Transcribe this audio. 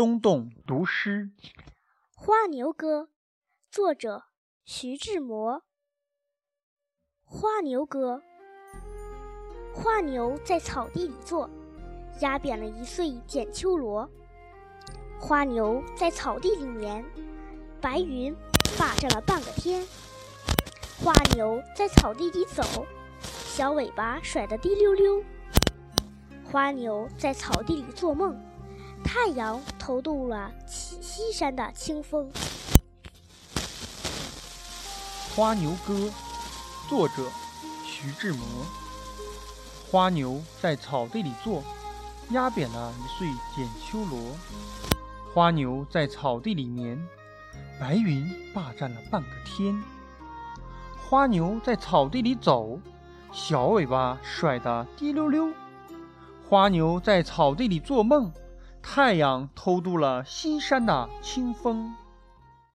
东东读诗，《花牛歌》作者徐志摩。花牛歌，花牛在草地里坐，压扁了一穗剪秋萝。花牛在草地里眠，白云霸占了半个天。花牛在草地里走，小尾巴甩得滴溜溜。花牛在草地里做梦。太阳偷渡了西西山的清风。《花牛歌》作者徐志摩。花牛在草地里坐，压扁了一穗剪秋萝。花牛在草地里眠，白云霸占了半个天。花牛在草地里走，小尾巴甩得滴溜溜。花牛在草地里做梦。太阳偷渡了西山的清风。